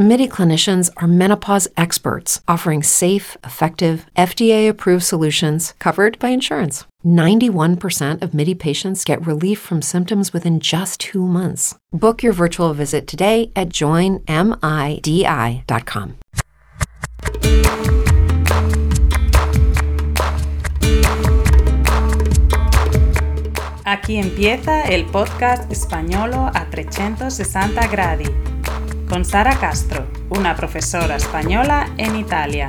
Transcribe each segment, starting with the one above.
MIDI clinicians are menopause experts offering safe, effective, FDA approved solutions covered by insurance. 91% of MIDI patients get relief from symptoms within just two months. Book your virtual visit today at joinmidi.com. Aquí empieza el podcast españolo a 360 gradi con Sara Castro, una profesora española en Italia.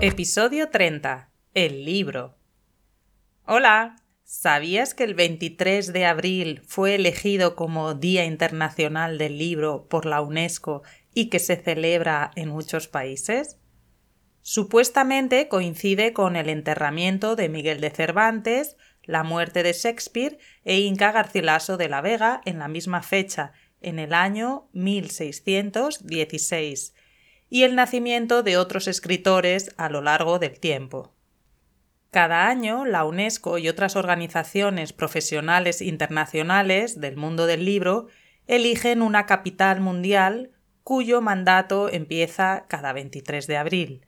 Episodio 30. El libro. Hola, ¿sabías que el 23 de abril fue elegido como Día Internacional del Libro por la UNESCO y que se celebra en muchos países? Supuestamente coincide con el enterramiento de Miguel de Cervantes, la muerte de Shakespeare e Inca Garcilaso de la Vega en la misma fecha, en el año 1616, y el nacimiento de otros escritores a lo largo del tiempo. Cada año, la UNESCO y otras organizaciones profesionales internacionales del mundo del libro eligen una capital mundial cuyo mandato empieza cada 23 de abril.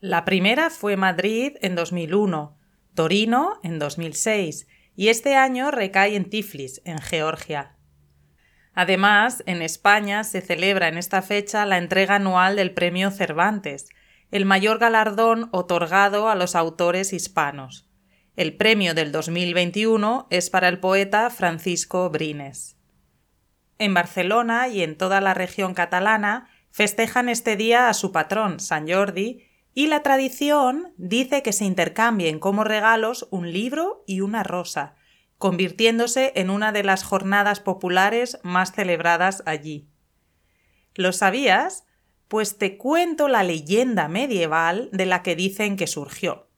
La primera fue Madrid en 2001, Torino en 2006 y este año recae en Tiflis, en Georgia. Además, en España se celebra en esta fecha la entrega anual del Premio Cervantes, el mayor galardón otorgado a los autores hispanos. El premio del 2021 es para el poeta Francisco Brines. En Barcelona y en toda la región catalana festejan este día a su patrón, San Jordi, y la tradición dice que se intercambien como regalos un libro y una rosa, convirtiéndose en una de las jornadas populares más celebradas allí. ¿Lo sabías? Pues te cuento la leyenda medieval de la que dicen que surgió.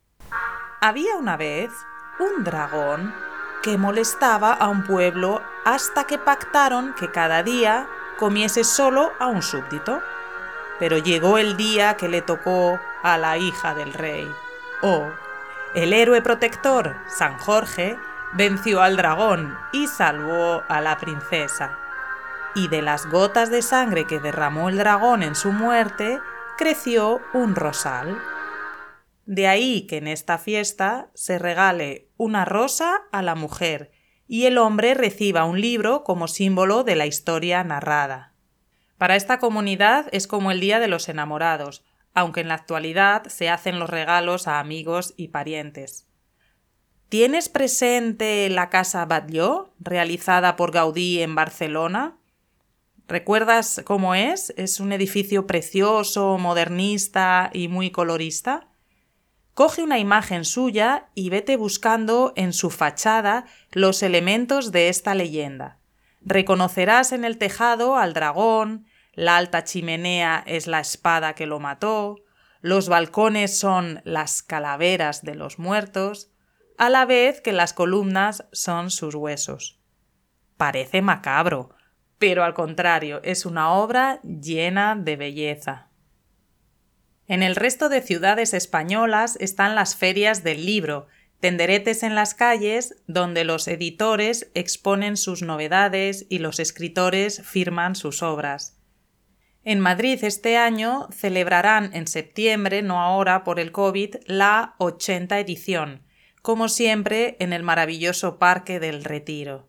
Había una vez un dragón que molestaba a un pueblo hasta que pactaron que cada día comiese solo a un súbdito. Pero llegó el día que le tocó a la hija del rey. Oh, el héroe protector, San Jorge, venció al dragón y salvó a la princesa. Y de las gotas de sangre que derramó el dragón en su muerte, creció un rosal. De ahí que en esta fiesta se regale una rosa a la mujer y el hombre reciba un libro como símbolo de la historia narrada. Para esta comunidad es como el Día de los Enamorados, aunque en la actualidad se hacen los regalos a amigos y parientes. ¿Tienes presente la Casa Batlló, realizada por Gaudí en Barcelona? ¿Recuerdas cómo es? Es un edificio precioso, modernista y muy colorista. Coge una imagen suya y vete buscando en su fachada los elementos de esta leyenda. Reconocerás en el tejado al dragón, la alta chimenea es la espada que lo mató, los balcones son las calaveras de los muertos, a la vez que las columnas son sus huesos. Parece macabro, pero al contrario, es una obra llena de belleza. En el resto de ciudades españolas están las ferias del libro, tenderetes en las calles donde los editores exponen sus novedades y los escritores firman sus obras. En Madrid este año celebrarán en septiembre, no ahora por el COVID, la 80 edición, como siempre, en el maravilloso Parque del Retiro.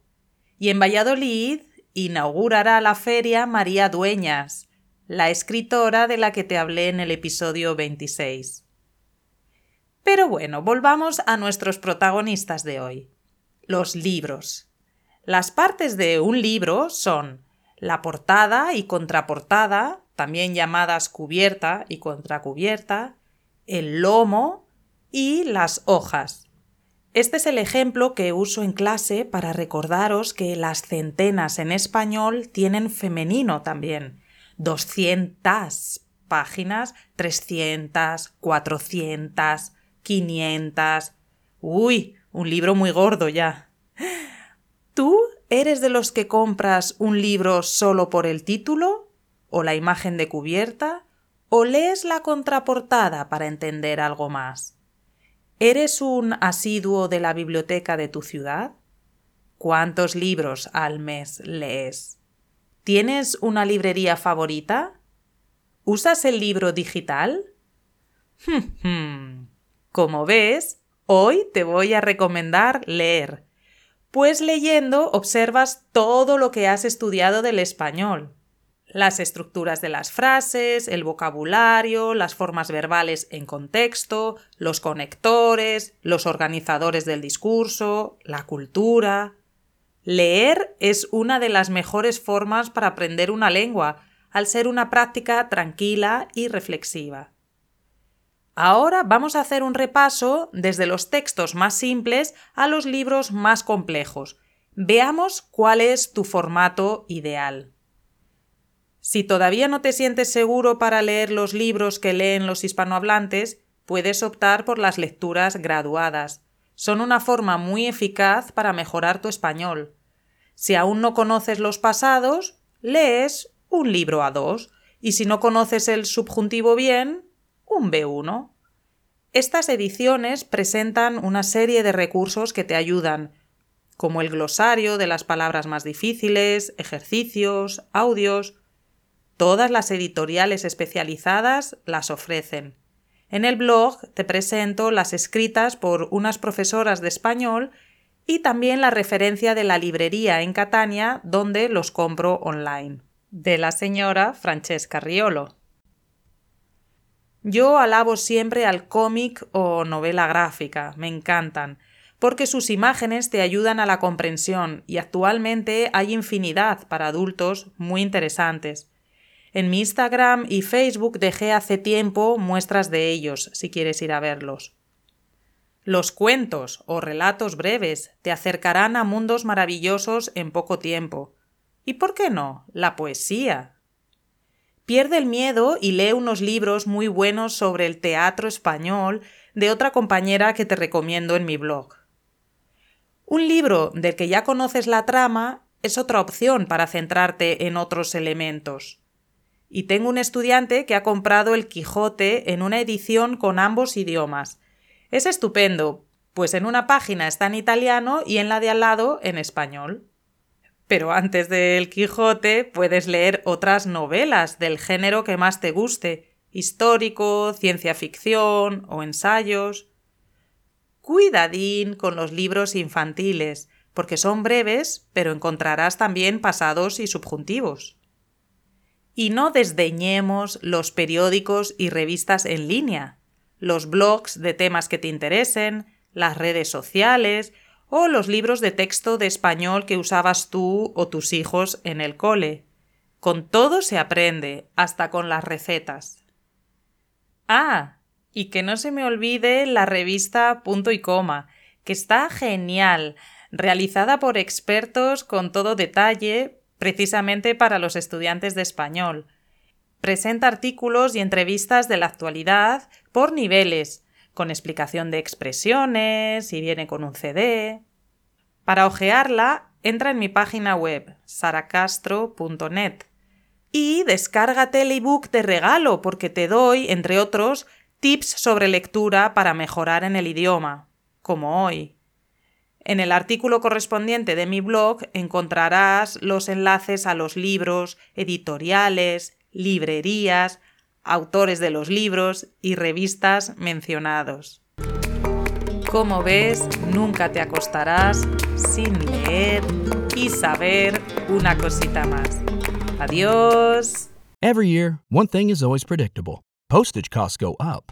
Y en Valladolid inaugurará la feria María Dueñas, la escritora de la que te hablé en el episodio 26. Pero bueno, volvamos a nuestros protagonistas de hoy. Los libros. Las partes de un libro son la portada y contraportada, también llamadas cubierta y contracubierta, el lomo y las hojas. Este es el ejemplo que uso en clase para recordaros que las centenas en español tienen femenino también. 200 páginas, 300, 400, 500. Uy, un libro muy gordo ya. ¿Tú eres de los que compras un libro solo por el título? o la imagen de cubierta o lees la contraportada para entender algo más? ¿Eres un asiduo de la biblioteca de tu ciudad? ¿Cuántos libros al mes lees? ¿Tienes una librería favorita? ¿Usas el libro digital? Como ves, hoy te voy a recomendar leer, pues leyendo observas todo lo que has estudiado del español. Las estructuras de las frases, el vocabulario, las formas verbales en contexto, los conectores, los organizadores del discurso, la cultura. Leer es una de las mejores formas para aprender una lengua, al ser una práctica tranquila y reflexiva. Ahora vamos a hacer un repaso desde los textos más simples a los libros más complejos. Veamos cuál es tu formato ideal. Si todavía no te sientes seguro para leer los libros que leen los hispanohablantes, puedes optar por las lecturas graduadas. Son una forma muy eficaz para mejorar tu español. Si aún no conoces los pasados, lees un libro a dos, y si no conoces el subjuntivo bien, un B1. Estas ediciones presentan una serie de recursos que te ayudan, como el glosario de las palabras más difíciles, ejercicios, audios. Todas las editoriales especializadas las ofrecen. En el blog te presento las escritas por unas profesoras de español y también la referencia de la librería en Catania donde los compro online, de la señora Francesca Riolo. Yo alabo siempre al cómic o novela gráfica, me encantan, porque sus imágenes te ayudan a la comprensión y actualmente hay infinidad para adultos muy interesantes. En mi Instagram y Facebook dejé hace tiempo muestras de ellos, si quieres ir a verlos. Los cuentos o relatos breves te acercarán a mundos maravillosos en poco tiempo. ¿Y por qué no? La poesía. Pierde el miedo y lee unos libros muy buenos sobre el teatro español de otra compañera que te recomiendo en mi blog. Un libro del que ya conoces la trama es otra opción para centrarte en otros elementos. Y tengo un estudiante que ha comprado el Quijote en una edición con ambos idiomas. Es estupendo, pues en una página está en italiano y en la de al lado en español. Pero antes del Quijote puedes leer otras novelas del género que más te guste, histórico, ciencia ficción o ensayos. Cuidadín con los libros infantiles, porque son breves, pero encontrarás también pasados y subjuntivos. Y no desdeñemos los periódicos y revistas en línea, los blogs de temas que te interesen, las redes sociales o los libros de texto de español que usabas tú o tus hijos en el cole. Con todo se aprende, hasta con las recetas. Ah, y que no se me olvide la revista Punto y Coma, que está genial, realizada por expertos con todo detalle, precisamente para los estudiantes de español. Presenta artículos y entrevistas de la actualidad por niveles, con explicación de expresiones y viene con un CD. Para hojearla, entra en mi página web, saracastro.net, y descárgate el ebook de regalo porque te doy, entre otros, tips sobre lectura para mejorar en el idioma, como hoy. En el artículo correspondiente de mi blog encontrarás los enlaces a los libros, editoriales, librerías, autores de los libros y revistas mencionados. Como ves, nunca te acostarás sin leer y saber una cosita más. Adiós. Every year, one thing is always predictable. Postage costs go up.